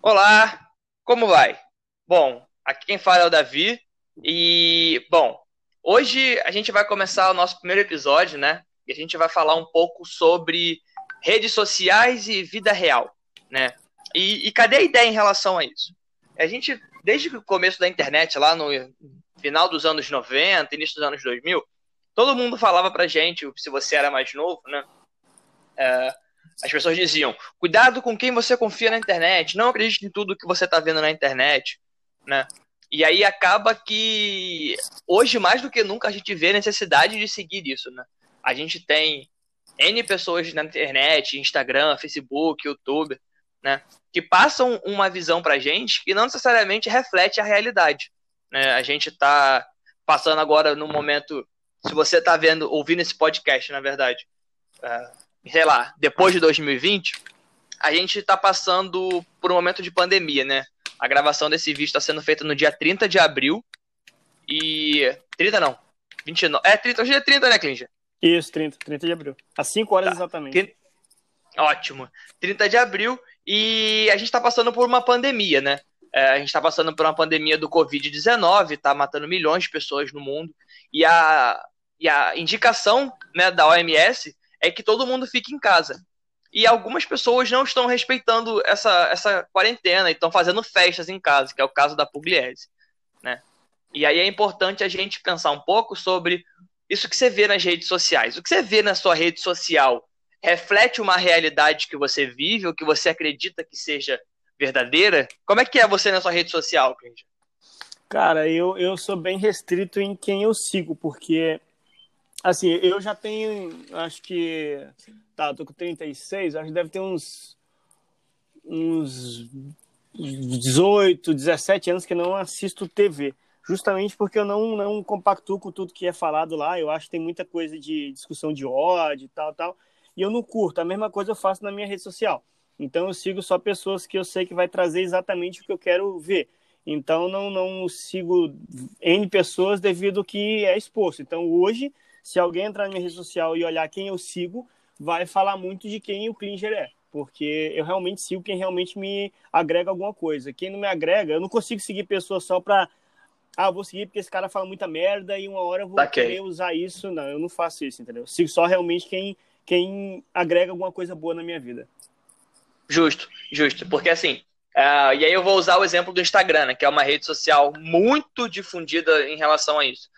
Olá, como vai? Bom, aqui quem fala é o Davi e, bom, hoje a gente vai começar o nosso primeiro episódio, né? E a gente vai falar um pouco sobre redes sociais e vida real, né? E, e cadê a ideia em relação a isso? A gente, desde o começo da internet, lá no final dos anos 90, início dos anos 2000, todo mundo falava pra gente, se você era mais novo, né? É, as pessoas diziam: cuidado com quem você confia na internet, não acredite em tudo que você está vendo na internet, né? E aí acaba que hoje mais do que nunca a gente vê a necessidade de seguir isso, né? A gente tem N pessoas na internet, Instagram, Facebook, YouTube, né? Que passam uma visão pra gente que não necessariamente reflete a realidade. Né? A gente tá passando agora no momento, se você tá vendo, ouvindo esse podcast, na verdade, uh, sei lá, depois de 2020, a gente está passando por um momento de pandemia, né? A gravação desse vídeo está sendo feita no dia 30 de abril. E. 30 não. 29. É, 30, hoje é 30, né, Clinja? Isso, 30, 30 de abril. Às 5 horas tá. exatamente. Ótimo. 30 de abril. E a gente está passando por uma pandemia, né? É, a gente está passando por uma pandemia do Covid-19, está matando milhões de pessoas no mundo. E a, e a indicação né, da OMS é que todo mundo fique em casa. E algumas pessoas não estão respeitando essa, essa quarentena e estão fazendo festas em casa, que é o caso da Pugliese. Né? E aí é importante a gente pensar um pouco sobre isso que você vê nas redes sociais. O que você vê na sua rede social reflete uma realidade que você vive ou que você acredita que seja verdadeira? Como é que é você na sua rede social, Clíndia? Cara, eu, eu sou bem restrito em quem eu sigo, porque Assim, eu já tenho, acho que. Tá, tô com 36, acho que deve ter uns. uns 18, 17 anos que não assisto TV. Justamente porque eu não, não compactuo com tudo que é falado lá. Eu acho que tem muita coisa de discussão de ódio e tal, tal. E eu não curto. A mesma coisa eu faço na minha rede social. Então eu sigo só pessoas que eu sei que vai trazer exatamente o que eu quero ver. Então não, não sigo N pessoas devido que é exposto. Então hoje se alguém entrar na minha rede social e olhar quem eu sigo, vai falar muito de quem o Klinger é. Porque eu realmente sigo quem realmente me agrega alguma coisa. Quem não me agrega, eu não consigo seguir pessoas só pra. Ah, vou seguir porque esse cara fala muita merda e uma hora eu vou okay. querer usar isso. Não, eu não faço isso, entendeu? Eu sigo só realmente quem, quem agrega alguma coisa boa na minha vida. Justo, justo. Porque assim, Uh, e aí eu vou usar o exemplo do Instagram, né, que é uma rede social muito difundida em relação a isso.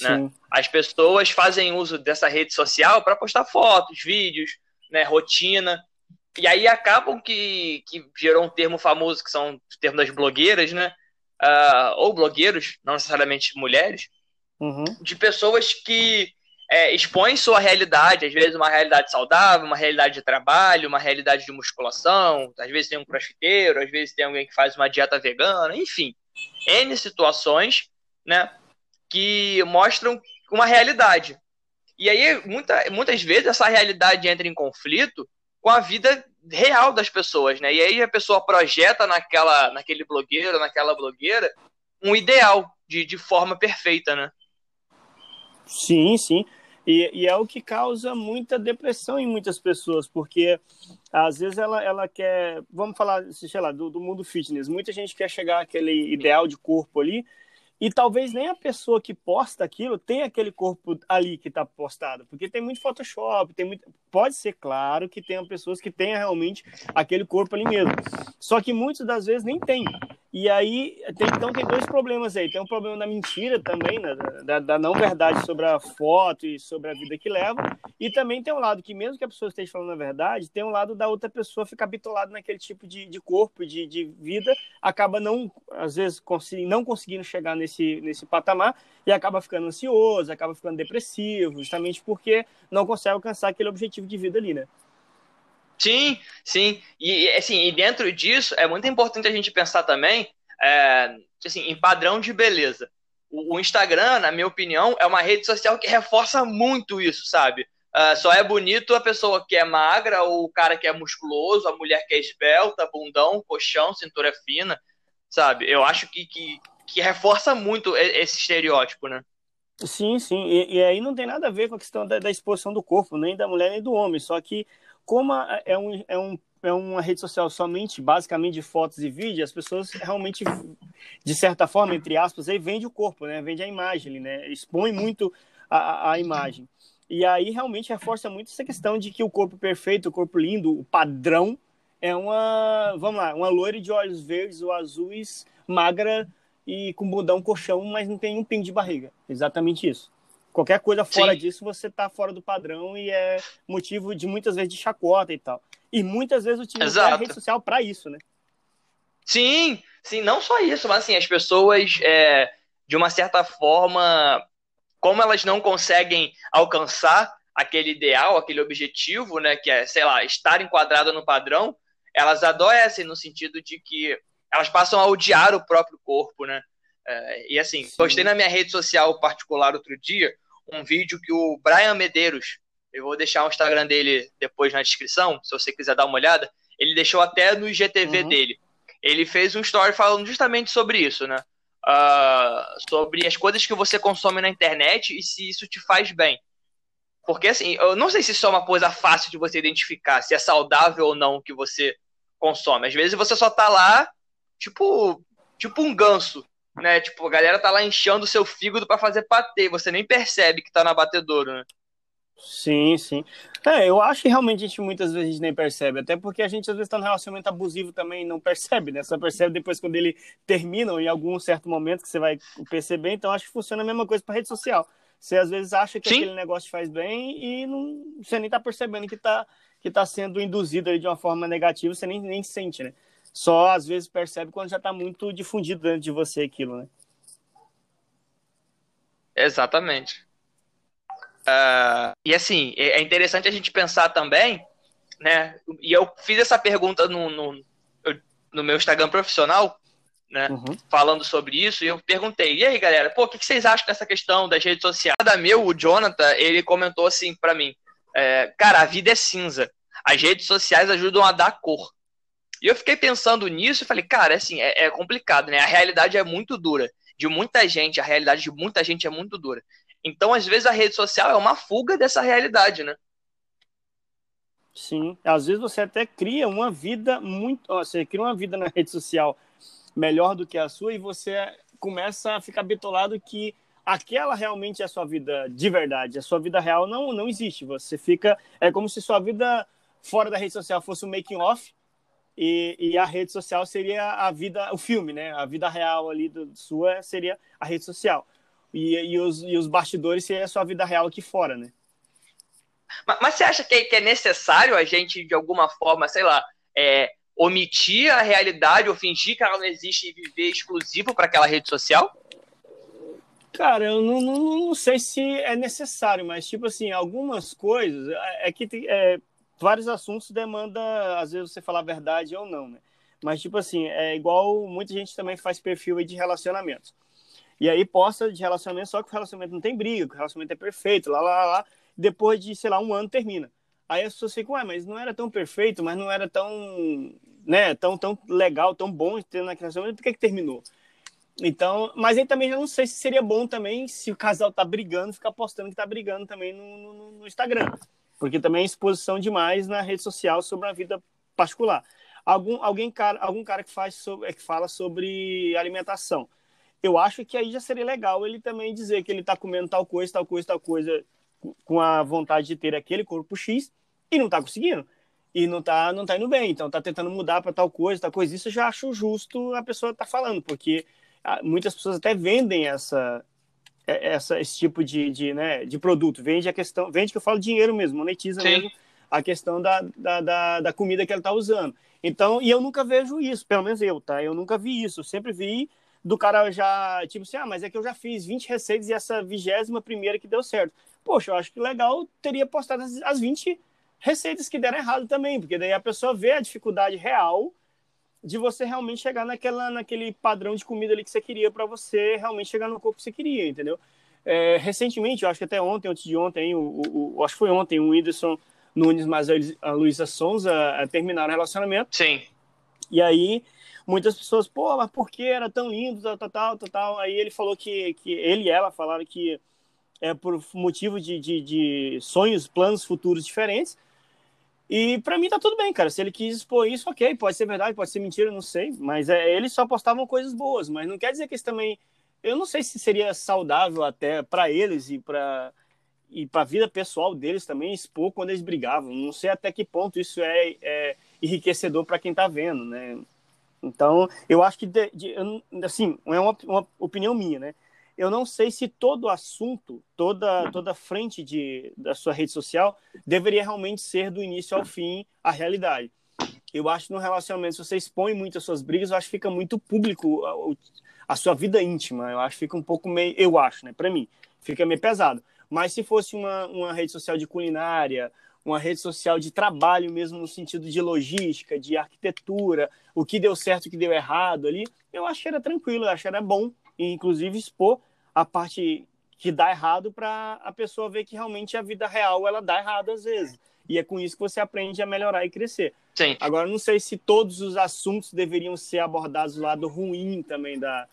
Né? As pessoas fazem uso dessa rede social para postar fotos, vídeos, né, rotina. E aí acabam que, que gerou um termo famoso, que são o termo das blogueiras, né? Uh, ou blogueiros, não necessariamente mulheres, uhum. de pessoas que é, expõem sua realidade, às vezes uma realidade saudável, uma realidade de trabalho, uma realidade de musculação, às vezes tem um crossfiteiro, às vezes tem alguém que faz uma dieta vegana, enfim, N situações, né? Que mostram uma realidade. E aí, muita, muitas vezes, essa realidade entra em conflito com a vida real das pessoas, né? E aí a pessoa projeta naquela, naquele blogueiro, naquela blogueira, um ideal de, de forma perfeita, né? Sim, sim. E, e, é o que causa muita depressão em muitas pessoas, porque às vezes ela, ela quer, vamos falar, sei lá, do, do mundo fitness, muita gente quer chegar àquele ideal de corpo ali, e talvez nem a pessoa que posta aquilo tenha aquele corpo ali que está postado, porque tem muito Photoshop, tem muito. Pode ser claro que tenham pessoas que tenham realmente aquele corpo ali mesmo. Só que muitas das vezes nem tem. E aí, tem, então tem dois problemas aí. Tem um problema da mentira também, né? da, da, não verdade sobre a foto e sobre a vida que leva. E também tem um lado que, mesmo que a pessoa esteja falando a verdade, tem um lado da outra pessoa ficar bitolada naquele tipo de, de corpo, de, de vida, acaba não, às vezes, não conseguindo chegar nesse, nesse patamar e acaba ficando ansioso, acaba ficando depressivo, justamente porque não consegue alcançar aquele objetivo de vida ali, né? Sim, sim. E assim, e dentro disso é muito importante a gente pensar também é, assim, em padrão de beleza. O, o, Instagram, na minha opinião, é uma rede social que reforça muito isso, sabe? Uh, só é bonito a pessoa que é magra, ou o cara que é musculoso, a mulher que é esbelta, bundão, colchão, cintura fina, sabe? Eu acho que, que, que reforça muito esse estereótipo, né? Sim, sim. E, e, aí não tem nada a ver com a questão da, da exposição do corpo, nem da mulher nem do homem. Só que como é um, é um, é uma rede social somente, basicamente, de fotos e vídeos, as pessoas realmente, de certa forma, entre aspas, aí vende o corpo, né? Vende a imagem, né? Expõe muito a, a imagem. E aí realmente reforça muito essa questão de que o corpo perfeito, o corpo lindo, o padrão, é uma, vamos lá, uma loira de olhos verdes ou azuis, magra e com bundão colchão, mas não tem um pingo de barriga. Exatamente isso. Qualquer coisa fora Sim. disso, você está fora do padrão e é motivo de muitas vezes de chacota e tal. E muitas vezes utiliza a rede social para isso, né? Sim, sim, não só isso, mas assim, as pessoas, é, de uma certa forma, como elas não conseguem alcançar aquele ideal, aquele objetivo, né, que é, sei lá, estar enquadrada no padrão, elas adoecem no sentido de que elas passam a odiar o próprio corpo, né? É, e assim, Sim. postei na minha rede social particular outro dia um vídeo que o Brian Medeiros, eu vou deixar o Instagram dele depois na descrição, se você quiser dar uma olhada, ele deixou até no IGTV uhum. dele. Ele fez um story falando justamente sobre isso, né? Uh, sobre as coisas que você consome na internet e se isso te faz bem. Porque assim, eu não sei se isso é uma coisa fácil de você identificar, se é saudável ou não que você consome. Às vezes você só tá lá, tipo, tipo um ganso, né? Tipo, a galera tá lá enchendo o seu fígado para fazer patê, você nem percebe que tá na batedouro, né? Sim, sim. É, eu acho que realmente a gente muitas vezes a gente nem percebe, até porque a gente às vezes tá no relacionamento abusivo também não percebe, né? Só percebe depois quando ele termina ou em algum certo momento que você vai perceber, então acho que funciona a mesma coisa para rede social. Você às vezes acha que sim. aquele negócio faz bem e não, você nem tá percebendo que tá, que tá sendo induzido de uma forma negativa, você nem, nem sente, né? Só às vezes percebe quando já está muito difundido dentro de você aquilo, né? Exatamente. Uh, e assim, é, é interessante a gente pensar também, né? E eu fiz essa pergunta no, no, no meu Instagram profissional, né? Uhum. Falando sobre isso, e eu perguntei, e aí, galera, pô, o que vocês acham dessa questão das redes sociais? Da meu, o Jonathan, ele comentou assim para mim, é, cara, a vida é cinza. As redes sociais ajudam a dar cor. E eu fiquei pensando nisso e falei, cara, assim, é, é complicado, né? A realidade é muito dura. De muita gente, a realidade de muita gente é muito dura. Então, às vezes, a rede social é uma fuga dessa realidade, né? Sim, às vezes você até cria uma vida muito. Você cria uma vida na rede social melhor do que a sua e você começa a ficar bitolado que aquela realmente é a sua vida de verdade. A sua vida real não, não existe. Você fica. É como se sua vida fora da rede social fosse um making off e, e, a rede social seria a vida, o filme, né? A vida real ali do, sua seria a rede social. E, e, os, e os bastidores seria a sua vida real aqui fora, né? Mas, mas você acha que, que, é necessário a gente, de alguma forma, sei lá, é, omitir a realidade ou fingir que ela não existe e viver exclusivo para aquela rede social? Cara, eu não, não, não, sei se é necessário, mas, tipo assim, algumas coisas. É, é que é, vários assuntos demanda, às vezes, você falar a verdade ou não, né? Mas, tipo assim, é igual muita gente também faz perfil de relacionamentos. E aí posta de relacionamento, só que o relacionamento não tem briga, que o relacionamento é perfeito, lá, lá, lá. Depois de, sei lá, um ano termina. Aí as pessoas ficam, ué, mas não era tão perfeito, mas não era tão, né, tão, tão legal, tão bom ter naquele relacionamento, por que que terminou? Então, mas aí também já não sei se seria bom também, se o casal tá brigando, ficar postando que tá brigando também no, no, no Instagram porque também é exposição demais na rede social sobre a vida particular. Algum, alguém, cara, algum cara que, faz sobre, é, que fala sobre alimentação. Eu acho que aí já seria legal ele também dizer que ele está comendo tal coisa, tal coisa, tal coisa, com a vontade de ter aquele corpo X e não está conseguindo. E não está não tá indo bem, então está tentando mudar para tal coisa, tal coisa. Isso eu já acho justo a pessoa estar tá falando, porque ah, muitas pessoas até vendem essa, é, essa, esse tipo de, de, né, de produto. Vende a questão, vende que eu falo dinheiro mesmo, monetiza Sim. mesmo a questão da, da, da, da comida que ela está usando. Então, e eu nunca vejo isso, pelo menos eu, tá? Eu nunca vi isso. Eu sempre vi do cara já, tipo assim, ah, mas é que eu já fiz 20 receitas e essa vigésima primeira que deu certo. Poxa, eu acho que legal teria postado as, as 20 receitas que deram errado também, porque daí a pessoa vê a dificuldade real de você realmente chegar naquela, naquele padrão de comida ali que você queria para você realmente chegar no corpo que você queria, entendeu? É, recentemente, eu acho que até ontem, antes de ontem, o, o, o acho que foi ontem, o Whindersson Nunes mas a Luísa Sonza é, terminaram o relacionamento. Sim. E aí, muitas pessoas, pô, mas por que era tão lindo, tal, tal, tal, tal, Aí ele falou que, que ele e ela falaram que é por motivo de, de, de sonhos, planos futuros diferentes, E para mim tá tudo bem, cara. Se ele quis expor isso, ok. Pode ser verdade, pode ser mentira, não sei. Mas é, eles só postavam coisas boas. Mas não quer dizer que eles também. Eu não sei se seria saudável até para eles e para e para a vida pessoal deles também expor quando eles brigavam. Não sei até que ponto isso é, é enriquecedor para quem está vendo, né? Então, eu acho que, de, de, assim, é uma, uma, opinião minha, né? Eu não sei se todo assunto, toda, toda frente de, da sua rede social deveria realmente ser do início ao fim a realidade. Eu acho que no relacionamento, se você expõe muito as suas brigas, eu acho que fica muito público a, a sua vida íntima. Eu acho que fica um pouco meio, eu acho, né? Para mim, fica meio pesado. Mas se fosse uma, uma rede social de culinária, uma rede social de trabalho mesmo no sentido de logística, de arquitetura, o que deu certo, o que deu errado ali, eu acho que era tranquilo, eu acho que era bom, e inclusive expor a parte que dá errado para a pessoa ver que realmente a vida real ela dá errado às vezes. E é com isso que você aprende a melhorar e crescer. Sim. Agora, não sei se todos os assuntos deveriam ser abordados do lado ruim também da,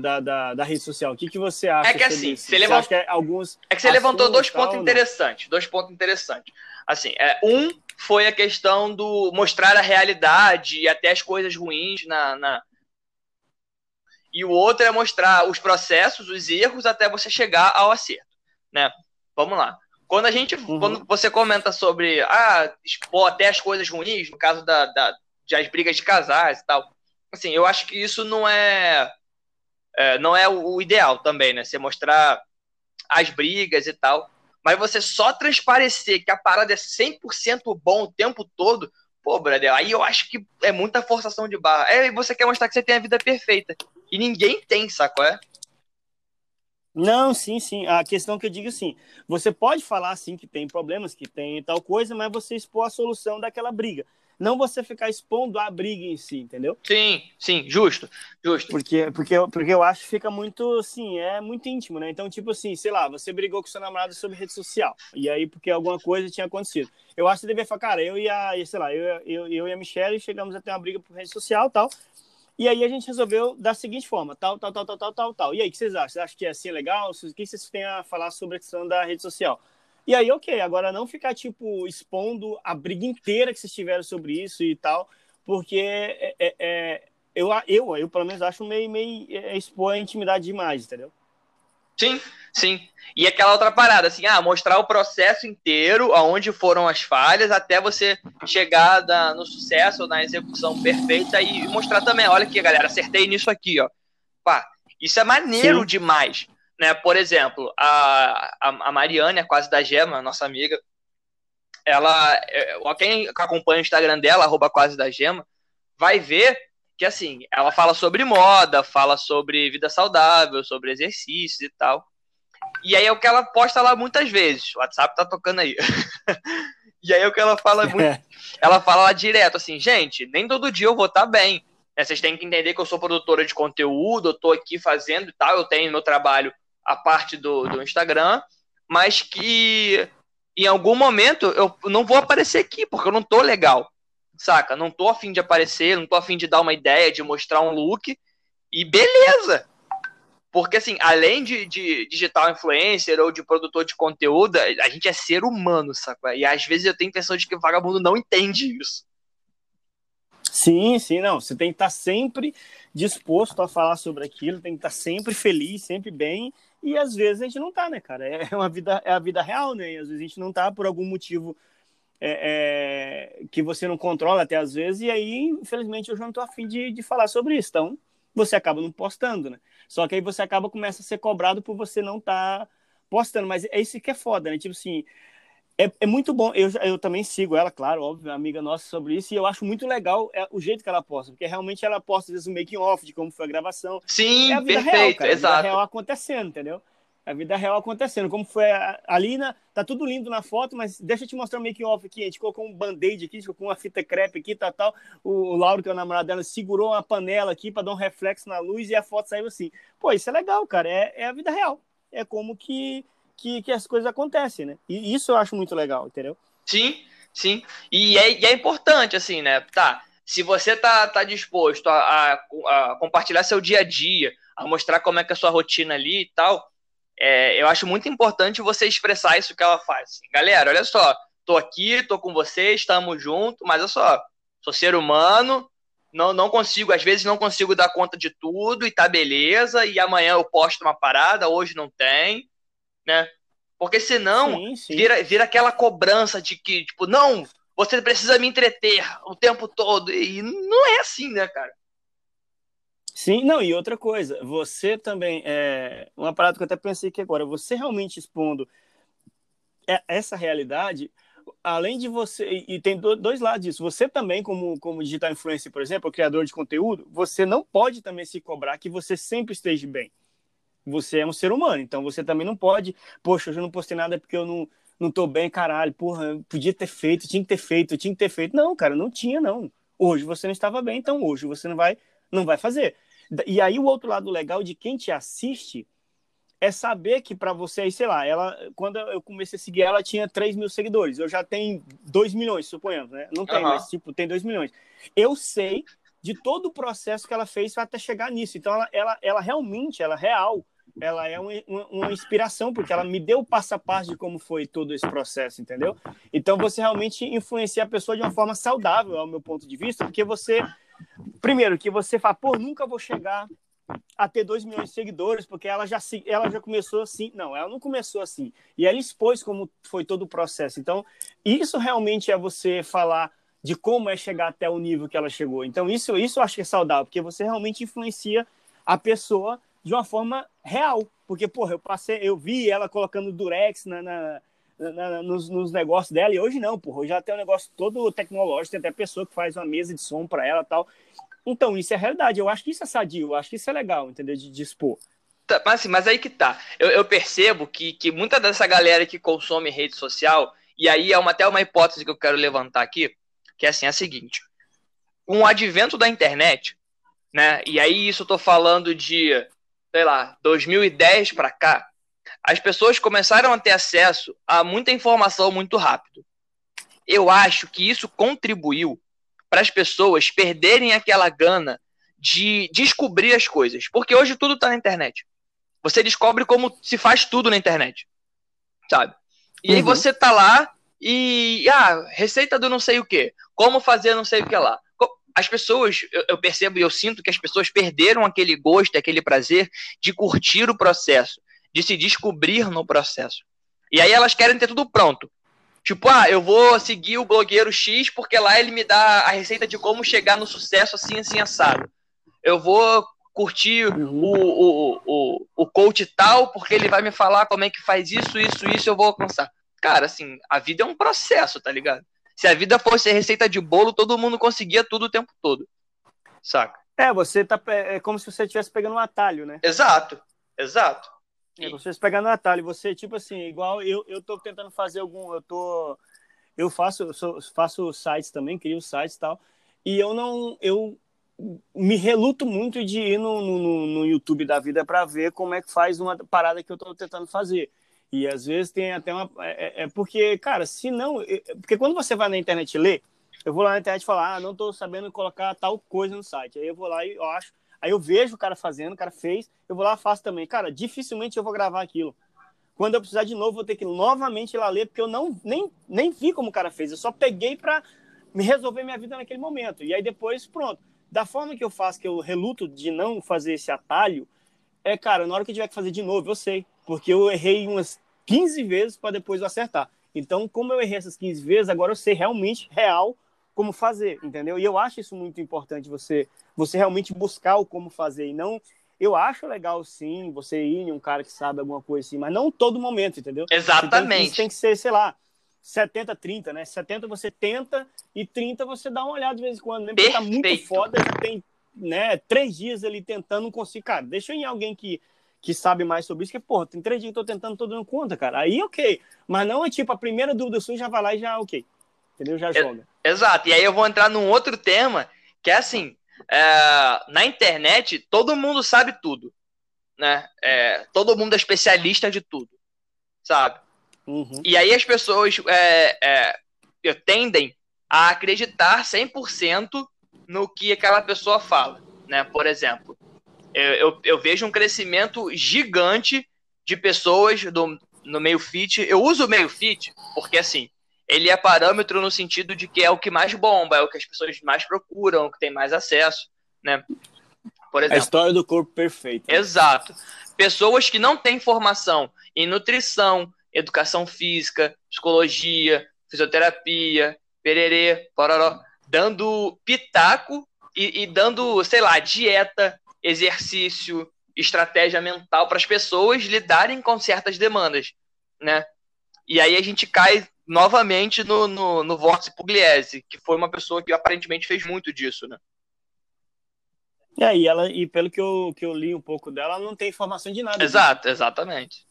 da, da, da, rede social. O que, que você acha? É que assim, você, levant... é, alguns é que você levantou dois pontos interessantes. Dois pontos interessantes. Assim, é, um foi a questão do mostrar a realidade e até as coisas ruins na, na, E o outro é mostrar os processos, os erros, até você chegar ao acerto. Né? Vamos lá. Quando a gente. Uhum. Quando você comenta sobre ah, expor até as coisas ruins, no caso da, da, das brigas de casais e tal. Assim, eu acho que isso não é é, não é o, ideal também, né? Você mostrar as brigas e tal. Mas você só transparecer que a parada é 100% bom o tempo todo, pô, brother, aí eu acho que é muita forçação de barra. É, você quer mostrar que você tem a vida perfeita. E ninguém tem, saco é? Não, sim, sim. A questão que eu digo assim, você pode falar assim que tem problemas, que tem tal coisa, mas você expor a solução daquela briga não você ficar expondo a briga em si, entendeu? Sim, sim, justo, justo. Porque, porque, porque eu acho que fica muito, assim, é muito íntimo, né? Então, tipo assim, sei lá, você brigou com seu namorado sobre rede social, e aí porque alguma coisa tinha acontecido. Eu acho que você deveria falar, cara, eu e a, sei lá, eu, eu, eu e a Michelle chegamos a ter uma briga por rede social tal, e aí a gente resolveu da seguinte forma, tal, tal, tal, tal, tal, tal, tal. E aí, o que vocês acham? Vocês acham que é assim legal? O que vocês têm a falar sobre a questão da rede social? E aí, ok, agora não ficar, tipo, expondo a briga inteira que vocês tiveram sobre isso e tal, porque é, é, é eu, eu, eu, pelo menos, acho meio, meio é, expor a intimidade demais, entendeu? Sim, sim. E aquela outra parada, assim, ah, mostrar o processo inteiro, aonde foram as falhas, até você chegar na, no sucesso, na execução perfeita e mostrar também, olha aqui, galera, acertei nisso aqui, ó. Pá, isso é maneiro sim. demais. Né? Por exemplo, a, a, Mariane, a quase da Gema, nossa amiga, ela, é, quem acompanha o Instagram dela, arroba quase da Gema, vai ver que assim, ela fala sobre moda, fala sobre vida saudável, sobre exercícios e tal. E aí é o que ela posta lá muitas vezes. O WhatsApp tá tocando aí. e aí é o que ela fala muito. ela fala lá direto assim, gente, nem todo dia eu vou estar tá bem. Né? Vocês têm que entender que eu sou produtora de conteúdo, eu tô aqui fazendo e tal, eu tenho meu trabalho a parte do, do Instagram, mas que em algum momento eu não vou aparecer aqui, porque eu não tô legal, saca? Não tô afim de aparecer, não tô afim de dar uma ideia, de mostrar um look, e beleza! Porque, assim, além de, de digital influencer ou de produtor de conteúdo, a gente é ser humano, saca? E às vezes eu tenho a impressão de que o vagabundo não entende isso. Sim, sim, não. Você tem que estar sempre disposto a falar sobre aquilo, tem que estar sempre feliz, sempre bem, e às vezes a gente não tá, né, cara? É uma vida, é a vida real, né? E às vezes a gente não tá por algum motivo é, é, que você não controla até às vezes, e aí, infelizmente, eu já não tô afim de, de falar sobre isso. Então, você acaba não postando, né? Só que aí você acaba começa a ser cobrado por você não estar tá postando. Mas é isso que é foda, né? Tipo assim, é, é muito bom. Eu, eu também sigo ela, claro, óbvio, amiga nossa sobre isso, e eu acho muito legal é, o jeito que ela posta, porque realmente ela posta, às vezes, um making-off de como foi a gravação. Sim, é a vida perfeito, real, cara, exato. A vida real acontecendo, entendeu? A vida real acontecendo. Como foi a, ali, na, tá tudo lindo na foto, mas deixa eu te mostrar o making-off aqui. A gente colocou um band-aid aqui, a gente colocou uma fita crepe aqui, tal, tal. O, o Lauro, que é o namorado dela, segurou uma panela aqui para dar um reflexo na luz e a foto saiu assim. Pô, isso é legal, cara. É, é a vida real. É como que que, que as coisas acontecem, né? E isso eu acho muito legal, entendeu? Sim, sim. E é, e é importante, assim, né? Tá, se você tá, tá disposto a, a, a, compartilhar seu dia a dia, a mostrar como é que é a sua rotina ali e tal, é, eu acho muito importante você expressar isso que ela faz. Assim, Galera, olha só, tô aqui, tô com você, estamos juntos, mas eu só sou ser humano, não, não consigo, às vezes não consigo dar conta de tudo e tá beleza, e amanhã eu posto uma parada, hoje não tem, né? Porque senão sim, sim. Vira, vira aquela cobrança de que, tipo, não, você precisa me entreter o tempo todo. E não é assim, né, cara? Sim, não, e outra coisa, você também, é, uma parada que eu até pensei que agora, você realmente expondo essa realidade, além de você, e tem dois lados disso, você também, como, como digital influencer, por exemplo, criador de conteúdo, você não pode também se cobrar que você sempre esteja bem. Você é um ser humano, então você também não pode, poxa, eu não postei nada porque eu não, não tô bem, caralho, porra, podia ter feito, tinha que ter feito, tinha que ter feito. Não, cara, não tinha, não. Hoje você não estava bem, então hoje você não vai, não vai fazer. E aí o outro lado legal de quem te assiste é saber que para você, sei lá, ela, quando eu comecei a seguir ela, tinha 3 mil seguidores. Eu já tenho 2 milhões, suponhamos, né? Não tem, uhum. mas tipo, tem 2 milhões. Eu sei de todo o processo que ela fez até chegar nisso. Então, ela, ela, ela realmente, ela é real, ela é uma, uma, inspiração, porque ela me deu o passo a passo de como foi todo esse processo, entendeu? Então, você realmente influencia a pessoa de uma forma saudável, ao meu ponto de vista, porque você Primeiro, que você fala, pô, nunca vou chegar a ter 2 milhões de seguidores, porque ela já, ela já começou assim. Não, ela não começou assim. E ela expôs como foi todo o processo. Então, isso realmente é você falar de como é chegar até o nível que ela chegou. Então, isso, isso eu acho que é saudável, porque você realmente influencia a pessoa de uma forma real. Porque, porra, eu passei, eu vi ela colocando durex na, na na, nos, nos, negócios dela, e hoje não, porra, hoje já tem um negócio todo tecnológico, tem até pessoa que faz uma mesa de som para ela tal. Então, isso é realidade, eu acho que isso é sadio, eu acho que isso é legal, entendeu? De, expor. Tá, mas, assim, mas aí que tá. Eu, eu, percebo que, que muita dessa galera que consome rede social, e aí é uma, até uma hipótese que eu quero levantar aqui, que é assim, é a seguinte. Com o advento da internet, né? E aí isso eu tô falando de, sei lá, 2010 para cá, as pessoas começaram a ter acesso a muita informação muito rápido. Eu acho que isso contribuiu para as pessoas perderem aquela gana de descobrir as coisas, porque hoje tudo está na internet. Você descobre como se faz tudo na internet, sabe? E uhum. aí você tá lá e ah, receita do não sei o que, como fazer não sei o que lá. As pessoas, eu, percebo e eu sinto que as pessoas perderam aquele gosto, aquele prazer de curtir o processo de se descobrir no processo. E aí elas querem ter tudo pronto. Tipo, ah, eu vou seguir o blogueiro X porque lá ele me dá a receita de como chegar no sucesso assim, assim, assado. Eu vou curtir o, o, o, o coach tal porque ele vai me falar como é que faz isso, isso, isso, eu vou alcançar. Cara, assim, a vida é um processo, tá ligado? Se a vida fosse receita de bolo, todo mundo conseguia tudo o tempo todo. Saca? É, você tá. É como se você estivesse pegando um atalho, né? Exato, exato. É, vocês pegando no atalho, você, tipo assim, igual eu, eu tô tentando fazer algum. Eu tô. Eu faço, eu sou, faço sites também, crio sites e tal. E eu não. Eu me reluto muito de ir no, no, no YouTube da vida para ver como é que faz uma parada que eu tô tentando fazer. E às vezes tem até uma. É, é, é porque, cara, se não. Porque quando você vai na internet ler, eu vou lá na internet falar, ah, não tô sabendo colocar tal coisa no site. Aí eu vou lá e eu acho Aí eu vejo o cara fazendo, o cara fez, eu vou lá faço também. Cara, dificilmente eu vou gravar aquilo. Quando eu precisar de novo, vou ter que novamente ir lá ler, porque eu não nem, nem vi como o cara fez. Eu só peguei para me resolver minha vida naquele momento. E aí depois, pronto. Da forma que eu faço, que eu reluto de não fazer esse atalho, é, cara, na hora que eu tiver que fazer de novo, eu sei. Porque eu errei umas 15 vezes para depois eu acertar. Então, como eu errei essas 15 vezes, agora eu sei realmente, real, como fazer, entendeu? E eu acho isso muito importante, você, você realmente buscar o como fazer, e não... Eu acho legal, sim, você ir em um cara que sabe alguma coisa assim, mas não todo momento, entendeu? Exatamente. Isso tem que ser, sei lá, 70, 30, né? 70 você tenta e 30 você dá uma olhada de vez em quando. Mesmo porque tá muito foda, já tem né, três dias ali tentando, não consigo. Cara, deixa eu ir em alguém que, que sabe mais sobre isso, que, porra, tem três dias que eu tô tentando, tô dando conta, cara. Aí, ok. Mas não é tipo, a primeira dúvida sua já vai lá e já, ok. Entendeu? Já joga. Exato. E aí eu vou entrar num outro tema, que é assim, é, na internet todo mundo sabe tudo, né? É, todo mundo é especialista de tudo, sabe? Uhum. E aí as pessoas é, é, tendem a acreditar 100% no que aquela pessoa fala, né? Por exemplo, eu, eu, vejo um crescimento gigante de pessoas do, no meio fit. Eu uso o meio fit porque, assim, ele é parâmetro no sentido de que é o que mais bomba, é o que as pessoas mais procuram, o que tem mais acesso, né? Por exemplo. A história do corpo perfeito. Exato. Pessoas que não têm formação em nutrição, educação física, psicologia, fisioterapia, pererê, pororó, dando pitaco e, e dando, sei lá, dieta, exercício, estratégia mental para as pessoas lidarem com certas demandas, né? E aí a gente cai novamente no, no, no Vorce Pugliese, que foi uma pessoa que aparentemente fez muito disso, né? E aí, ela, e pelo que eu, que eu li um pouco dela, ela não tem informação de nada. Exato, disso. exatamente.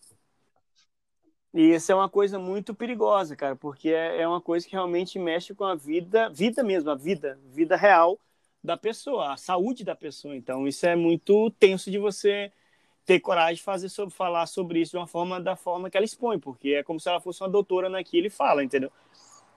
E isso é uma coisa muito perigosa, cara, porque é, é uma coisa que realmente mexe com a vida, vida mesmo, a vida, vida real da pessoa, a saúde da pessoa. Então, isso é muito tenso de você ter coragem de fazer sobre falar sobre isso de uma forma da forma que ela expõe, porque é como se ela fosse uma doutora naquilo e fala, entendeu?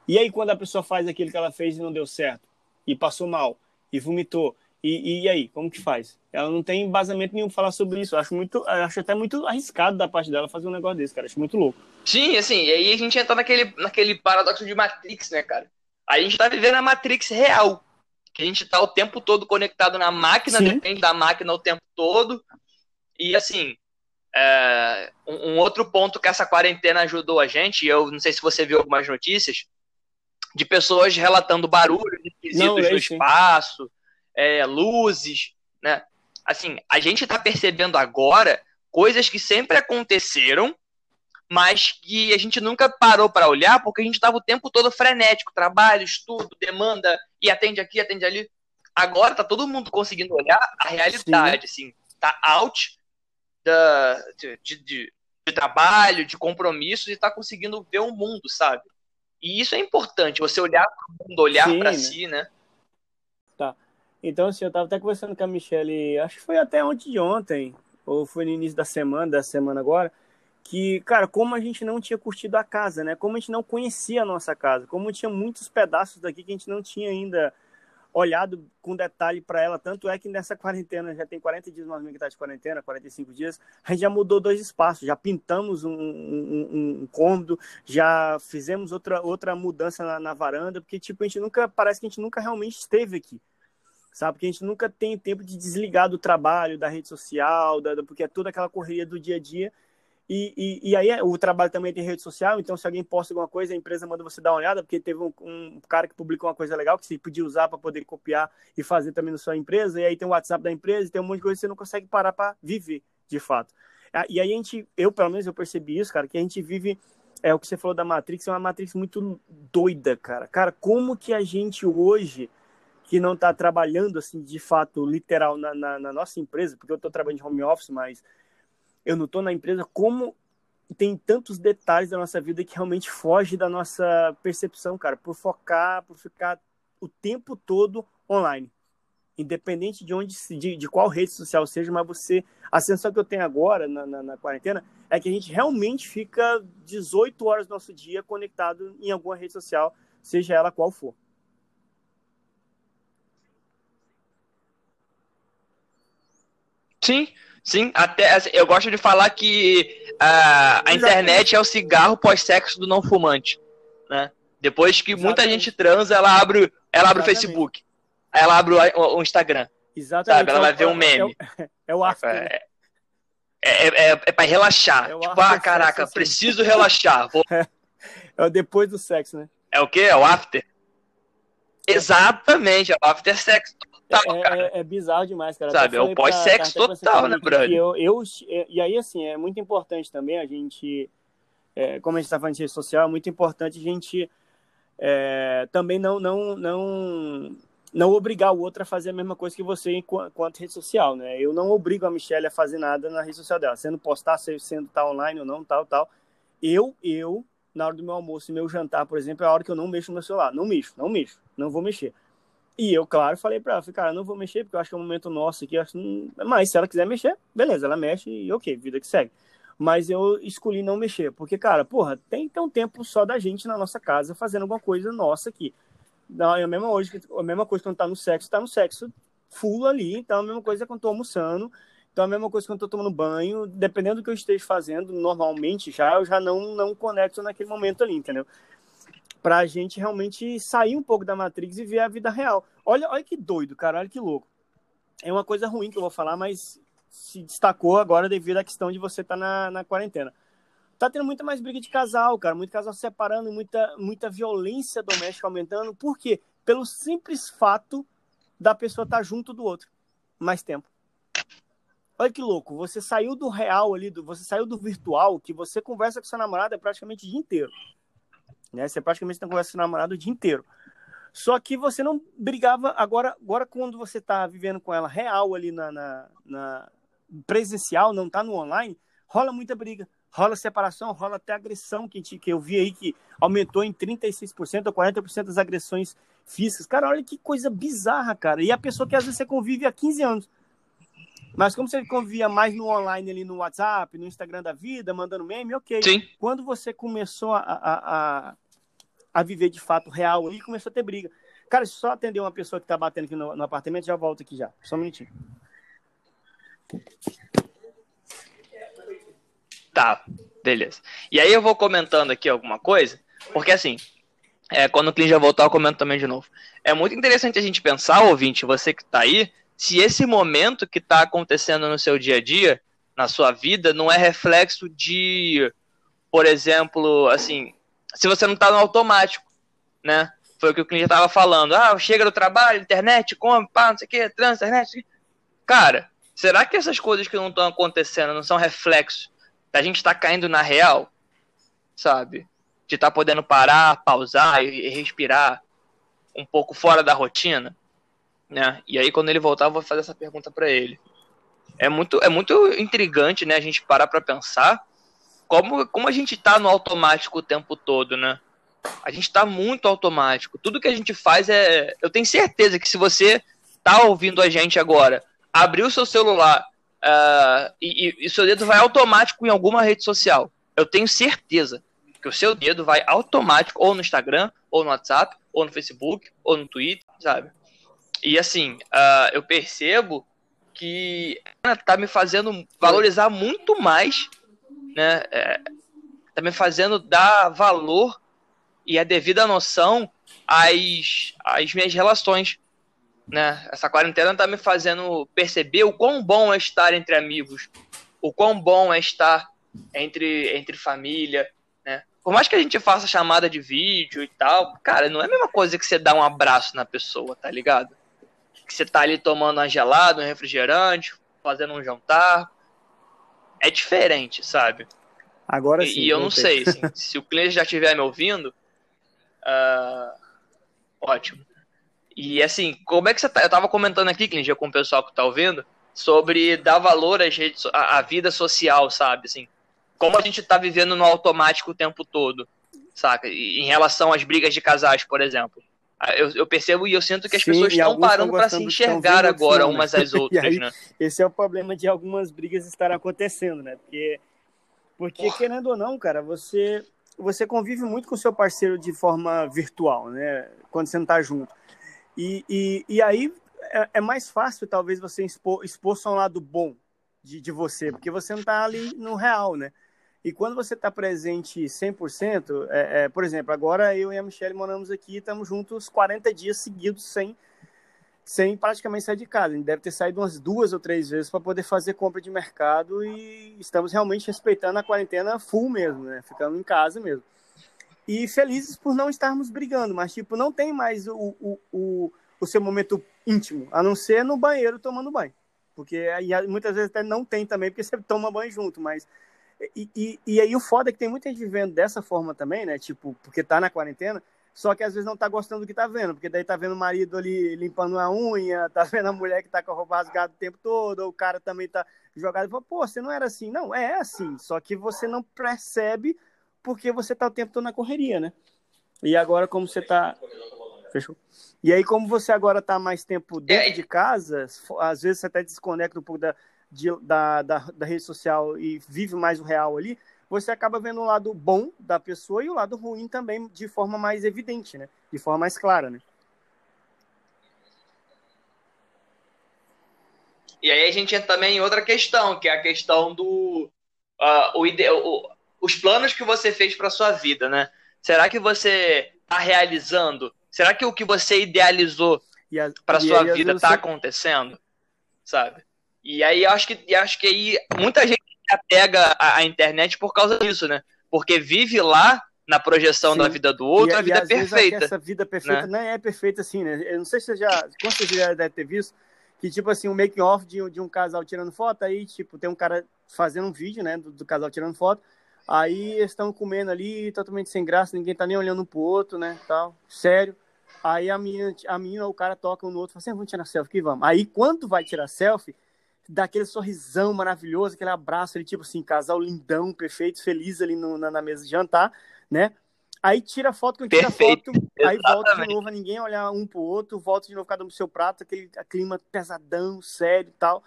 E aí quando a pessoa faz aquilo que ela fez e não deu certo, e passou mal, e vomitou, e, e aí, como que faz? Ela não tem embasamento nenhum para falar sobre isso. Eu acho muito, acho até muito arriscado da parte dela fazer um negócio desse, cara. Eu acho muito louco. Sim, assim, e aí a gente entra naquele, naquele paradoxo de Matrix, né, cara? A gente tá vivendo a Matrix real. Que a gente tá o tempo todo conectado na máquina, Sim. depende da máquina o tempo todo. E assim, é, um, um, outro ponto que essa quarentena ajudou a gente, eu não sei se você viu algumas notícias, de pessoas relatando barulho esquisitos no espaço, é, luzes, né? Assim, a gente está percebendo agora coisas que sempre aconteceram, mas que a gente nunca parou para olhar porque a gente estava o tempo todo frenético, trabalho, estudo, demanda, e atende aqui, atende ali. Agora tá todo mundo conseguindo olhar a realidade, Sim. assim, tá out da, de, de, de, trabalho, de compromissos e tá conseguindo ver o mundo, sabe? E isso é importante, você olhar para o mundo, olhar para né? si, né? Tá. Então, assim, eu tava até conversando com a Michelle, acho que foi até ontem de ontem, ou foi no início da semana, da semana agora, que, cara, como a gente não tinha curtido a casa, né? Como a gente não conhecia a nossa casa, como tinha muitos pedaços daqui que a gente não tinha ainda olhado com detalhe para ela. Tanto é que nessa quarentena, já tem 40 dias mais ou menos que tá de quarentena, 45 dias, a gente já mudou dois espaços, já pintamos um, um, um cômodo, já fizemos outra, outra mudança na, na, varanda, porque, tipo, a gente nunca, parece que a gente nunca realmente esteve aqui. Sabe? Porque a gente nunca tem tempo de desligar do trabalho, da rede social, da, porque é toda aquela correria do dia a dia e, e, e, aí o trabalho também tem rede social, então se alguém posta alguma coisa, a empresa manda você dar uma olhada, porque teve um, um cara que publicou uma coisa legal que você podia usar para poder copiar e fazer também na sua empresa, e aí tem o WhatsApp da empresa, tem um monte de coisa que você não consegue parar para viver, de fato. Ah, e aí a gente, eu pelo menos eu percebi isso, cara, que a gente vive, é o que você falou da Matrix, é uma Matrix muito doida, cara. Cara, como que a gente hoje que não está trabalhando assim de fato literal na, na, na nossa empresa, porque eu estou trabalhando de home office, mas eu não estou na empresa, como tem tantos detalhes da nossa vida que realmente foge da nossa percepção, cara, por focar, por ficar o tempo todo online. Independente de onde, de, de qual rede social seja, mas você. A sensação que eu tenho agora na, na, na quarentena é que a gente realmente fica 18 horas do nosso dia conectado em alguma rede social, seja ela qual for. Sim, Sim, até assim, eu gosto de falar que a, a internet é o cigarro pós-sexo do não fumante, né? Depois que Exatamente. muita gente transa, ela abre, ela abre o Facebook, ela abre o, o Instagram, Exatamente. sabe? Ela vai ver um meme. É o, é o after. É, é, é, é pra relaxar. É tipo, ah, caraca, assim. preciso relaxar. Vou... É o depois do sexo, né? É o quê? É o after? Exatamente, é o after sex total, é, é, é, bizarro demais, cara. Sabe, é o pós-sexo total, né, brother? Eu, eu, e aí, assim, é muito importante também a gente, é, como a gente está falando de rede social, é muito importante a gente é, também não, não, não, não obrigar o outro a fazer a mesma coisa que você enquanto rede social, né? Eu não obrigo a Michelle a fazer nada na rede social dela, sendo postar, sendo tá online ou não, tal, tal. Eu, eu, na hora do meu almoço e meu jantar, por exemplo, é a hora que eu não mexo no meu celular. Não mexo, não mexo, não vou mexer. E eu, claro, falei pra ela, falei, cara, não vou mexer porque eu acho que é um momento nosso aqui, acho mas se ela quiser mexer, beleza, ela mexe e ok, vida que segue. Mas eu escolhi não mexer, porque, cara, porra, tem que ter um tempo só da gente na nossa casa fazendo alguma coisa nossa aqui. Não, é a mesma, hoje, a mesma coisa quando tá no sexo, tá no sexo full ali, então a mesma coisa quando tô almoçando, então a mesma coisa quando tô tomando banho, dependendo do que eu esteja fazendo, normalmente já, eu já não, não conecto naquele momento ali, entendeu? Pra gente realmente sair um pouco da Matrix e ver a vida real. Olha, olha que doido, cara, olha que louco. É uma coisa ruim que eu vou falar, mas se destacou agora devido à questão de você estar tá na, na quarentena. Tá tendo muita mais briga de casal, cara, muito casal se separando, muita, muita violência doméstica aumentando. Por quê? Pelo simples fato da pessoa estar tá junto do outro mais tempo. Olha que louco, você saiu do real ali, do, você saiu do virtual, que você conversa com seu namorado é praticamente o dia inteiro. Né? Você praticamente não conversa com seu namorado o dia inteiro. Só que você não brigava agora, agora quando você está vivendo com ela real ali na, na, na, presencial, não está no online, rola muita briga, rola separação, rola até agressão que, que eu vi aí que aumentou em 36% ou 40% das agressões físicas. Cara, olha que coisa bizarra, cara. E a pessoa que às vezes você convive há 15 anos. Mas como você convivia mais no online ali no WhatsApp, no Instagram da vida, mandando meme, ok. Sim. Quando você começou a, a, a, a viver de fato real ali, começou a ter briga. Cara, só atender uma pessoa que tá batendo aqui no, no apartamento, já volto aqui já. Só um minutinho. Tá, beleza. E aí eu vou comentando aqui alguma coisa, porque assim, é, quando o Clean já voltar, eu comento também de novo. É muito interessante a gente pensar, ouvinte, você que tá aí, se esse momento que está acontecendo no seu dia a dia, na sua vida, não é reflexo de, por exemplo, assim, se você não está no automático, né? Foi o que o cliente estava falando. Ah, chega do trabalho, internet, come, pá, não sei o que, trânsito, internet. Cara, será que essas coisas que não estão acontecendo não são reflexos da gente estar tá caindo na real? Sabe? De estar tá podendo parar, pausar e respirar um pouco fora da rotina? Né? E aí quando ele voltar, eu vou fazer essa pergunta para ele. É muito, é muito intrigante, né? A gente parar para pensar como, como a gente tá no automático o tempo todo, né? A gente tá muito automático. Tudo que a gente faz é. Eu tenho certeza que se você tá ouvindo a gente agora, abrir o seu celular uh, e, e, e seu dedo vai automático em alguma rede social. Eu tenho certeza que o seu dedo vai automático ou no Instagram, ou no WhatsApp, ou no Facebook, ou no Twitter, sabe? E assim, uh, eu percebo que tá me fazendo valorizar muito mais, né? É, tá me fazendo dar valor e a devida noção às, às minhas relações. Né? Essa quarentena tá me fazendo perceber o quão bom é estar entre amigos, o quão bom é estar entre, entre família, né? Por mais que a gente faça chamada de vídeo e tal, cara, não é a mesma coisa que você dar um abraço na pessoa, tá ligado? Que você tá ali tomando uma gelada, um refrigerante, fazendo um jantar. É diferente, sabe? Agora sim. E eu não sei, assim, se o cliente já estiver me ouvindo, uh, ótimo. E assim, como é que você tá? Eu tava comentando aqui, cliente, com o pessoal que tá ouvindo, sobre dar valor às redes, à, à vida social, sabe? Assim, como a gente tá vivendo no automático o tempo todo, saca? Em relação às brigas de casais, por exemplo. Ah, eu, eu, percebo e eu sinto que as Sim, pessoas estão parando para se enxergar agora filme, umas às outras, aí, né? Esse é o problema de algumas brigas estarem acontecendo, né? Porque, porque querendo ou não, cara, você você convive muito com seu parceiro de forma virtual, né? Quando você não tá junto. E, e, e aí é, é, mais fácil, talvez, você expor, expor só um lado bom de, de você, porque você não tá ali no real, né? E quando você está presente 100%, é, é, por exemplo, agora eu e a Michelle moramos aqui estamos juntos 40 dias seguidos sem, sem praticamente sair de casa. A gente deve ter saído umas duas ou três vezes para poder fazer compra de mercado e estamos realmente respeitando a quarentena full mesmo, né? Ficando em casa mesmo. E felizes por não estarmos brigando, mas tipo, não tem mais o, o, o, o seu momento íntimo, a não ser no banheiro tomando banho. Porque aí, muitas vezes até não tem também, porque você toma banho junto, mas e, e, e, aí o foda é que tem muita gente vivendo dessa forma também, né? Tipo, porque tá na quarentena, só que às vezes não tá gostando do que tá vendo, porque daí tá vendo o marido ali limpando a unha, tá vendo a mulher que tá com a roupa rasgada o tempo todo, ou o cara também tá jogado e fala, pô, você não era assim. Não, é assim, só que você não percebe porque você tá o tempo todo na correria, né? E agora, como você tá. Fechou? E aí, como você agora tá mais tempo dentro de casa, às vezes você até desconecta um pouco da, de, da, da, da rede social e vive mais o real ali, você acaba vendo o lado bom da pessoa e o lado ruim também de forma mais evidente, né? De forma mais clara, né? E aí a gente entra também em outra questão, que é a questão do uh, o, ide o, os planos que você fez para sua vida, né? Será que você tá realizando? Será que o que você idealizou para sua vida está você... acontecendo? Sabe? E aí acho que acho que aí muita gente apega a, a internet por causa disso, né? Porque vive lá na projeção Sim. da vida do outro, e, a vida é perfeita. essa vida perfeita né? não é perfeita assim, né? Eu não sei se você já, com certeza já deve ter visto, que tipo assim, um making off de, de um casal tirando foto, aí tipo, tem um cara fazendo um vídeo, né, do, do casal tirando foto, aí eles estão comendo ali, totalmente sem graça, ninguém tá nem olhando um pro outro, né, tal, sério. Aí a menina, a menina o cara toca um no outro, fala assim, ah, vamos tirar selfie aqui, vamos. Aí quando vai tirar selfie, dá aquele sorrisão maravilhoso, aquele abraço, ele tipo assim, casal lindão, perfeito, feliz ali no, na, na mesa de jantar, né? Aí tira foto, quando tira foto, aí volta de novo, ninguém olhar um pro outro, volta de novo cada um pro seu prato, aquele clima pesadão, sério e tal.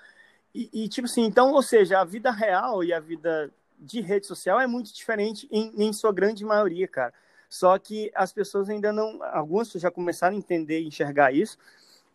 E, e, tipo assim, então, ou seja, a vida real e a vida de rede social é muito diferente em, em sua grande maioria, cara. Só que as pessoas ainda não, algumas já começaram a entender e enxergar isso,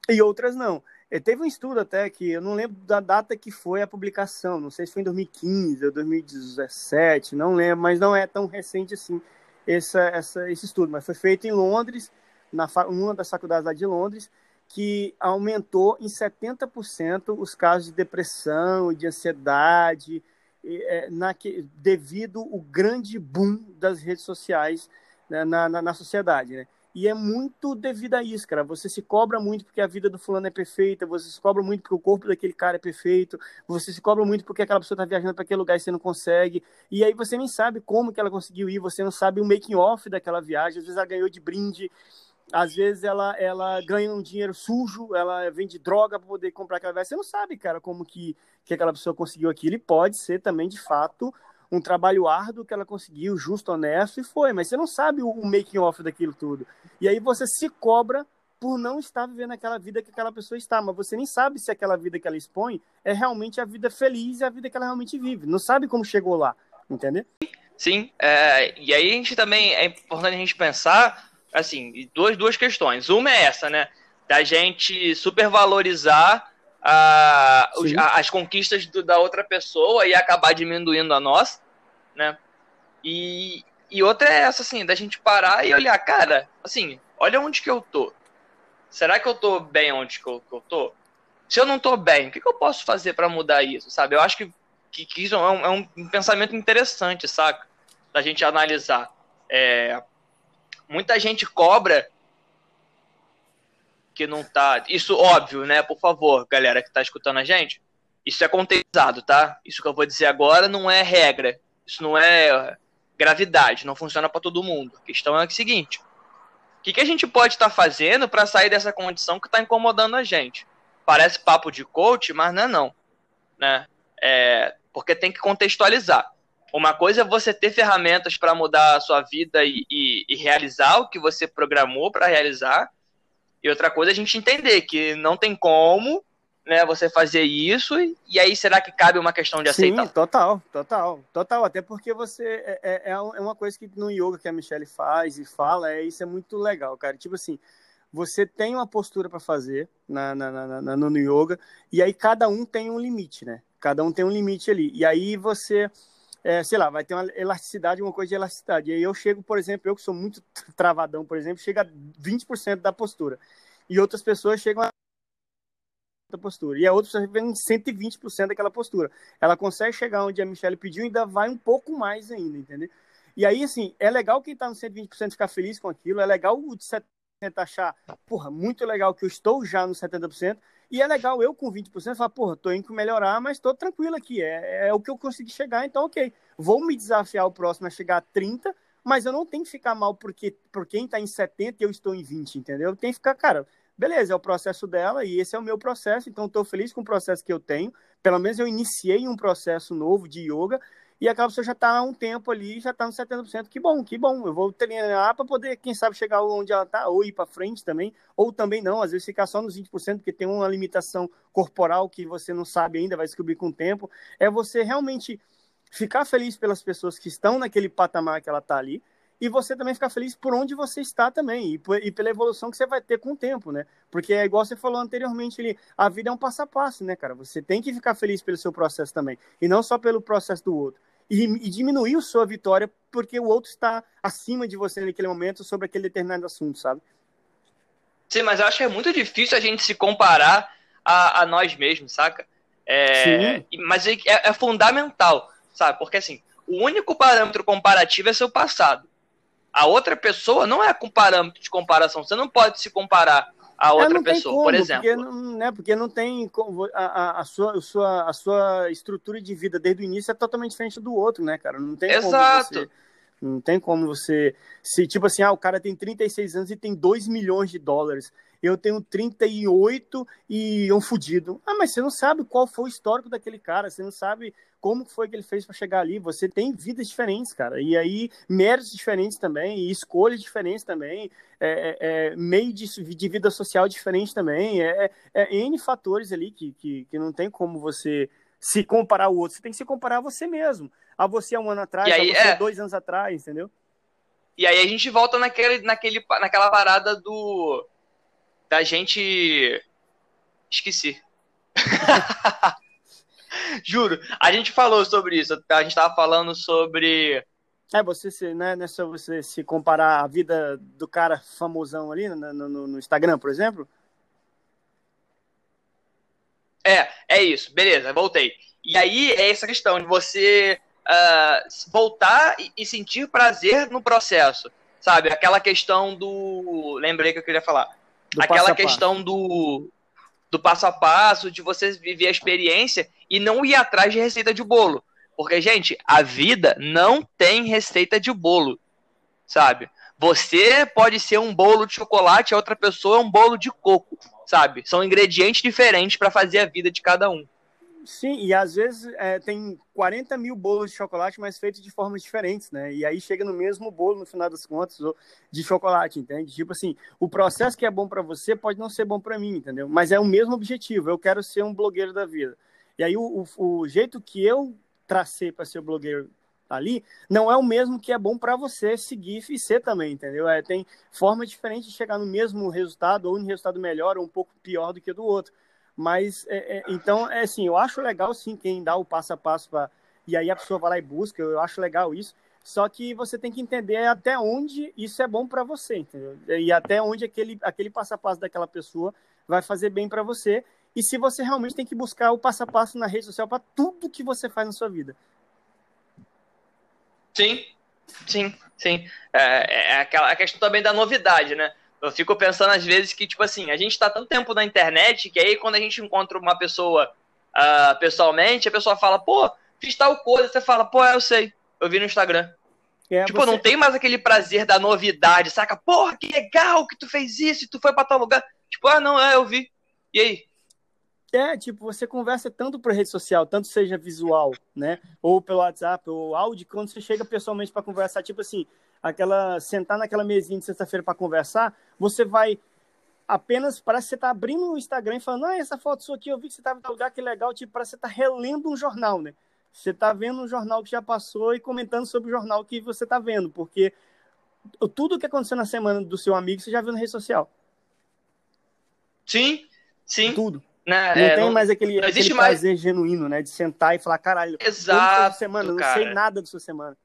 e outras não. E teve um estudo até que eu não lembro da data que foi a publicação, não sei se foi em 2015 ou 2017, não lembro, mas não é tão recente assim essa, esse estudo, mas foi feito em Londres, na uma das faculdades lá de Londres, que aumentou em 70% os casos de depressão e de ansiedade, é, na, devido ao grande boom das redes sociais né, na, na, na, sociedade. Né? E é muito devido a isso, cara. Você se cobra muito porque a vida do fulano é perfeita, você se cobra muito porque o corpo daquele cara é perfeito, você se cobra muito porque aquela pessoa está viajando para aquele lugar e você não consegue. E aí você nem sabe como que ela conseguiu ir, você não sabe o making off daquela viagem. Às vezes ela ganhou de brinde, às vezes ela, ela ganha um dinheiro sujo, ela vende droga para poder comprar aquela viagem. Você não sabe, cara, como que, que aquela pessoa conseguiu aquilo. E pode ser também, de fato, um trabalho árduo que ela conseguiu, justo, honesto, e foi. Mas você não sabe o, making off daquilo tudo. E aí você se cobra por não estar vivendo aquela vida que aquela pessoa está, mas você nem sabe se aquela vida que ela expõe é realmente a vida feliz e a vida que ela realmente vive. Não sabe como chegou lá, entendeu? Sim, é, e aí a gente também é importante a gente pensar assim, duas, duas questões. Uma é essa, né? Da gente supervalorizar a, os, a, as conquistas do, da outra pessoa e acabar diminuindo a nossa, né? E, e outra é essa, assim, da gente parar e olhar, cara, assim, olha onde que eu tô. Será que eu tô bem onde que eu, que eu tô? Se eu não tô bem, o que, que eu posso fazer para mudar isso, sabe? Eu acho que, que, que isso é um, é um, pensamento interessante, saca? Da gente analisar. É, muita gente cobra que não tá. Isso, óbvio, né? Por favor, galera que tá escutando a gente. Isso é contextualizado, tá? Isso que eu vou dizer agora não é regra. Isso não é gravidade. Não funciona para todo mundo. A questão é a seguinte: o que, que a gente pode estar tá fazendo para sair dessa condição que está incomodando a gente? Parece papo de coach, mas não é não. Né? É, porque tem que contextualizar. Uma coisa é você ter ferramentas para mudar a sua vida e, e, e realizar o que você programou para realizar. E outra coisa é a gente entender que não tem como né, você fazer isso, e aí será que cabe uma questão de aceitar? Sim, total, total, total, até porque você, é, é, é, é uma coisa que no yoga que a Michelle faz e fala, é isso é muito legal, cara, tipo assim, você tem uma postura para fazer na, na, na, na, no yoga, e aí cada um tem um limite, né, cada um tem um limite ali, e aí você, é, sei lá, vai ter uma elasticidade, uma coisa de elasticidade. E aí eu chego, por exemplo, eu que sou muito travadão, por exemplo, chega a 20% da postura. E outras pessoas chegam a da postura. E a outra pessoa vem 120% daquela postura. Ela consegue chegar onde a Michelle pediu e ainda vai um pouco mais ainda, entendeu? E aí, assim, é legal quem tá no 120% ficar feliz com aquilo, é legal o de 70% achar, porra, muito legal que eu estou já no 70%, e é legal eu com 20% falar, porra, tô indo melhorar, mas tô tranquilo aqui. É, é o que eu consegui chegar, então ok. Vou me desafiar o próximo a chegar a 30%, mas eu não tenho que ficar mal porque por quem tá em 70 e eu estou em 20, entendeu? Eu tenho que ficar, cara, beleza, é o processo dela e esse é o meu processo, então estou feliz com o processo que eu tenho. Pelo menos eu iniciei um processo novo de yoga e aquela pessoa já está há um tempo ali, já está nos 70%. Que bom, que bom. Eu vou treinar para poder, quem sabe, chegar onde ela está, ou ir para frente também, ou também não, às vezes ficar só nos 20%, porque tem uma limitação corporal que você não sabe ainda, vai descobrir com o tempo. É você realmente ficar feliz pelas pessoas que estão naquele patamar que ela está ali, e você também ficar feliz por onde você está também e, e, pela evolução que você vai ter com o tempo, né? Porque é igual você falou anteriormente ali, a vida é um passo a passo, né, cara? Você tem que ficar feliz pelo seu processo também e não só pelo processo do outro. e, e diminuir a sua vitória porque o outro está acima de você naquele momento sobre aquele determinado assunto, sabe? Sim, mas eu acho que é muito difícil a gente se comparar a, a nós mesmos, saca? É, Sim. Mas é, é fundamental, sabe? Porque assim, o único parâmetro comparativo é seu passado. A outra pessoa não é com parâmetro de comparação. Você não pode se comparar a outra pessoa, como, por exemplo. Porque não, né, porque não tem a, a, a, sua, a, sua, a sua estrutura de vida desde o início é totalmente diferente do outro, né, cara? Não tem Exato. como você. Não tem como você. Se, tipo assim, ah, o cara tem 36 anos e tem 2 milhões de dólares. Eu tenho 38 e um fudido. Ah, mas você não sabe qual foi o histórico daquele cara. Você não sabe como foi que ele fez para chegar ali. Você tem vidas diferentes, cara. E aí, méritos diferentes também, e escolhas diferentes também, é, é, é meio de, de, vida social diferente também. É, é, é, N fatores ali que, que, que não tem como você se comparar ao outro. Você tem que se comparar a você mesmo. A você há um ano atrás, aí, a você é... dois anos atrás, entendeu? E aí a gente volta naquele, naquele, naquela parada do. Da gente. Esqueci. Juro. A gente falou sobre isso. A gente tava falando sobre. É, você se, né, não é só você se comparar a vida do cara famosão ali no, no, no Instagram, por exemplo? É, é isso. Beleza, voltei. E aí é essa questão de você uh, voltar e, e sentir prazer no processo. Sabe? Aquela questão do. Lembrei que eu queria falar. Do Aquela questão do, do passo a passo, de você viver a experiência e não ir atrás de receita de bolo. Porque, gente, a vida não tem receita de bolo, sabe? Você pode ser um bolo de chocolate, a outra pessoa é um bolo de coco, sabe? São ingredientes diferentes para fazer a vida de cada um. Sim, e às vezes é, tem 40 mil bolos de chocolate, mas feitos de formas diferentes, né? E aí chega no mesmo bolo, no final das contas, de chocolate, entende? Tipo assim, o processo que é bom para você pode não ser bom para mim, entendeu? Mas é o mesmo objetivo, eu quero ser um blogueiro da vida. E aí o, o, o jeito que eu tracei para ser blogueiro ali não é o mesmo que é bom para você seguir e ser também, entendeu? É, tem forma diferente de chegar no mesmo resultado, ou um resultado melhor ou um pouco pior do que do outro. Mas, é, é, então, é assim, eu acho legal, sim, quem dá o passo a passo para e aí a pessoa vai lá e busca, eu acho legal isso. Só que você tem que entender até onde isso é bom para você, entendeu? E até onde aquele, aquele passo a passo daquela pessoa vai fazer bem para você. E se você realmente tem que buscar o passo a passo na rede social para tudo que você faz na sua vida. Sim, sim, sim. É, é aquela a questão também da novidade, né? Eu fico pensando às vezes que, tipo assim, a gente está tanto tempo na internet que aí quando a gente encontra uma pessoa uh, pessoalmente, a pessoa fala, pô, fiz tal coisa, você fala, pô, eu sei, eu vi no Instagram. É, tipo, você... não tem mais aquele prazer da novidade, saca? Porra, que legal que tu fez isso e tu foi pra tal lugar. Tipo, ah, não, é, eu vi. E aí? É, tipo, você conversa tanto por rede social, tanto seja visual, né? Ou pelo WhatsApp, ou áudio, quando você chega pessoalmente para conversar, tipo assim, aquela sentar naquela mesinha de sexta-feira para conversar, você vai apenas parece que você está abrindo o Instagram e falando, ah, essa foto sua aqui, eu vi que você estava em lugar, que legal, tipo, parece que você está relendo um jornal, né? Você está vendo um jornal que já passou e comentando sobre o jornal que você está vendo, porque tudo que aconteceu na semana do seu amigo você já viu na rede social. Sim, sim. Tudo. Né? Não é, tem não, mais aquele, não aquele prazer mais... genuíno, né? De sentar e falar, caralho, Exato, semana, não sei nada da sua semana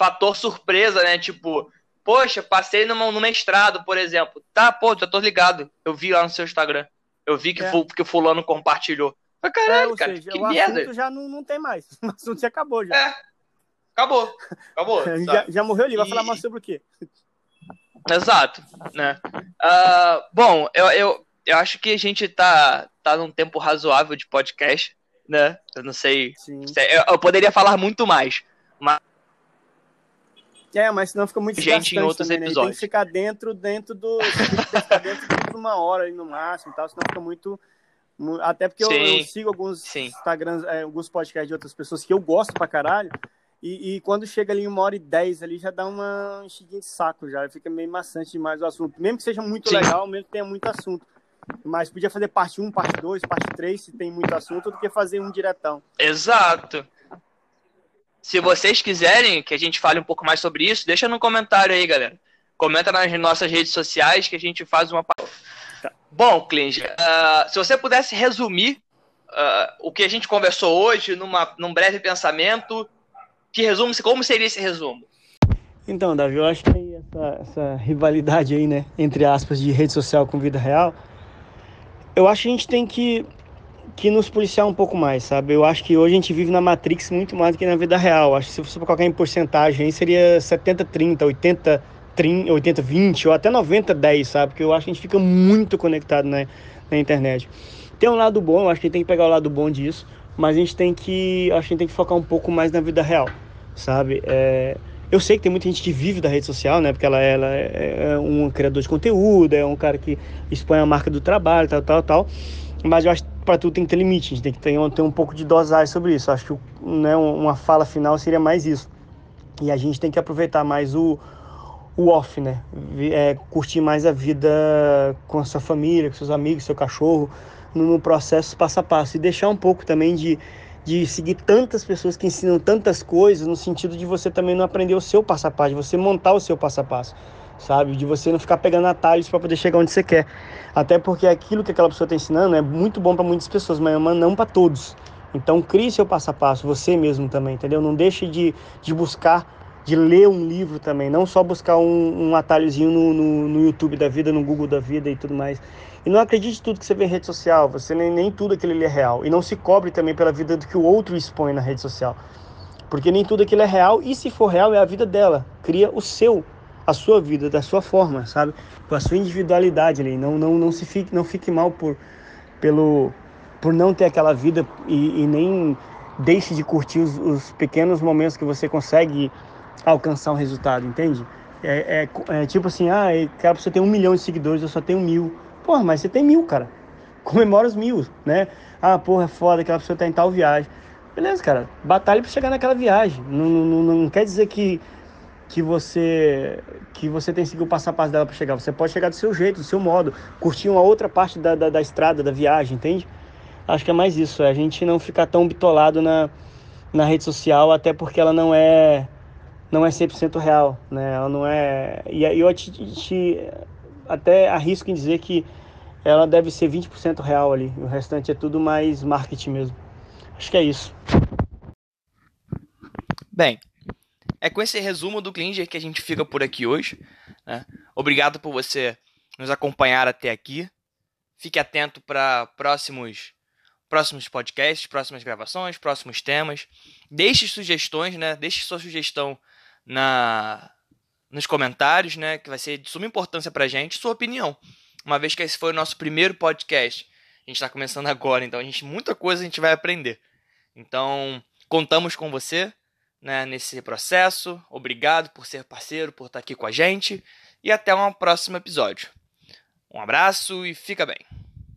fator surpresa, né? Tipo, poxa, passei no, no mestrado, por exemplo. Tá, pô, já tô ligado. Eu vi lá no seu Instagram. Eu vi que, é. que o fulano compartilhou. Mas caralho, é, cara, seja, que o merda. assunto já não, não tem mais. O assunto já acabou já. É. Acabou. Acabou. já, já, morreu ali. Vai falar mais sobre o quê? Exato, né? Uh, bom, eu, eu, eu acho que a gente tá, tá num tempo razoável de podcast, né? Eu não sei. Eu, eu poderia falar muito mais, é, mas senão fica muito gente em outros também, episódios. Né? Tem que ficar dentro, dentro do. ficar dentro de uma hora aí no máximo e tal, senão fica muito. Até porque eu, eu, sigo alguns Sim. Instagrams, é, alguns podcasts de outras pessoas que eu gosto pra caralho. E, e, quando chega ali uma hora e dez ali, já dá uma enchidinha de saco, já fica meio maçante demais o assunto. Mesmo que seja muito Sim. legal, mesmo que tenha muito assunto. Mas podia fazer parte 1, parte 2, parte 3, se tem muito assunto, do que fazer um diretão. Exato. Se vocês quiserem que a gente fale um pouco mais sobre isso, deixa no comentário aí, galera. Comenta nas nossas redes sociais que a gente faz uma. Tá. Bom, Clinge, uh, se você pudesse resumir uh, o que a gente conversou hoje numa, num breve pensamento. Que resumo, como seria esse resumo? Então, Davi, eu acho que essa, essa rivalidade aí, né, entre aspas, de rede social com vida real, eu acho que a gente tem que, que nos policiar um pouco mais, sabe? Eu acho que hoje a gente vive na Matrix muito mais do que na vida real. Acho que se você colocar em porcentagem aí, seria 70-30, 80-30, 80-20 ou até 90-10, sabe? Porque eu acho que a gente fica muito conectado na, na internet. Tem um lado bom, eu acho que a gente tem que pegar o lado bom disso, mas a gente tem que, acho que a gente tem que focar um pouco mais na vida real, sabe? É, eu sei que tem muita gente que vive da rede social, né? Porque ela, ela é, é um criador de conteúdo, é um cara que expõe a marca do trabalho, tal, tal, tal. Mas eu acho para tudo tem que ter limite, a gente tem que ter, ter um pouco de dosagem sobre isso. Acho que né, uma fala final seria mais isso. E a gente tem que aproveitar mais o, o off, né? É, curtir mais a vida com a sua família, com seus amigos, seu cachorro, no, no processo passo a passo. E deixar um pouco também de de seguir tantas pessoas que ensinam tantas coisas, no sentido de você também não aprender o seu passo a passo, de você montar o seu passo a passo, sabe? De você não ficar pegando atalhos para poder chegar onde você quer. Até porque aquilo que aquela pessoa está ensinando é muito bom para muitas pessoas, mas não para todos. Então crie seu passo a passo, você mesmo também, entendeu? Não deixe de, de buscar de ler um livro também, não só buscar um, um atalhozinho no, no, no, YouTube da vida, no Google da vida e tudo mais. E não acredite tudo que você vê em rede social, você nem, nem tudo aquilo é real. E não se cobre também pela vida do que o outro expõe na rede social. Porque nem tudo aquilo é real, e se for real, é a vida dela. Cria o seu, a sua vida, da sua forma, sabe? Com a sua individualidade ali. Não, não, não se fique, não fique mal por, pelo, por não ter aquela vida e, e nem deixe de curtir os, os pequenos momentos que você consegue alcançar um resultado, entende? É, é, é tipo assim, ah, cara, você tem um milhão de seguidores, eu só tenho mil. Porra, mas você tem mil, cara. Comemora os mil, né? Ah, porra, é foda, aquela pessoa tá em tal viagem. Beleza, cara, batalha para chegar naquela viagem. Não, não, não, quer dizer que, que você que você tem que seguir o passo a passo dela para chegar. Você pode chegar do seu jeito, do seu modo, curtir uma outra parte da, da, da estrada, da viagem, entende? Acho que é mais isso, é a gente não ficar tão bitolado na, na rede social, até porque ela não é não é 100% real, né? Ela não é... E eu te, te, até arrisco em dizer que ela deve ser 20% real ali. O restante é tudo mais marketing mesmo. Acho que é isso. Bem, é com esse resumo do Klinger que a gente fica por aqui hoje. Né? Obrigado por você nos acompanhar até aqui. Fique atento para próximos próximos podcasts, próximas gravações, próximos temas. Deixe sugestões, né? Deixe sua sugestão na nos comentários, né, que vai ser de suma importância pra gente, sua opinião. Uma vez que esse foi o nosso primeiro podcast. A gente está começando agora, então a gente muita coisa a gente vai aprender. Então, contamos com você, né, nesse processo. Obrigado por ser parceiro, por estar aqui com a gente e até um próximo episódio. Um abraço e fica bem.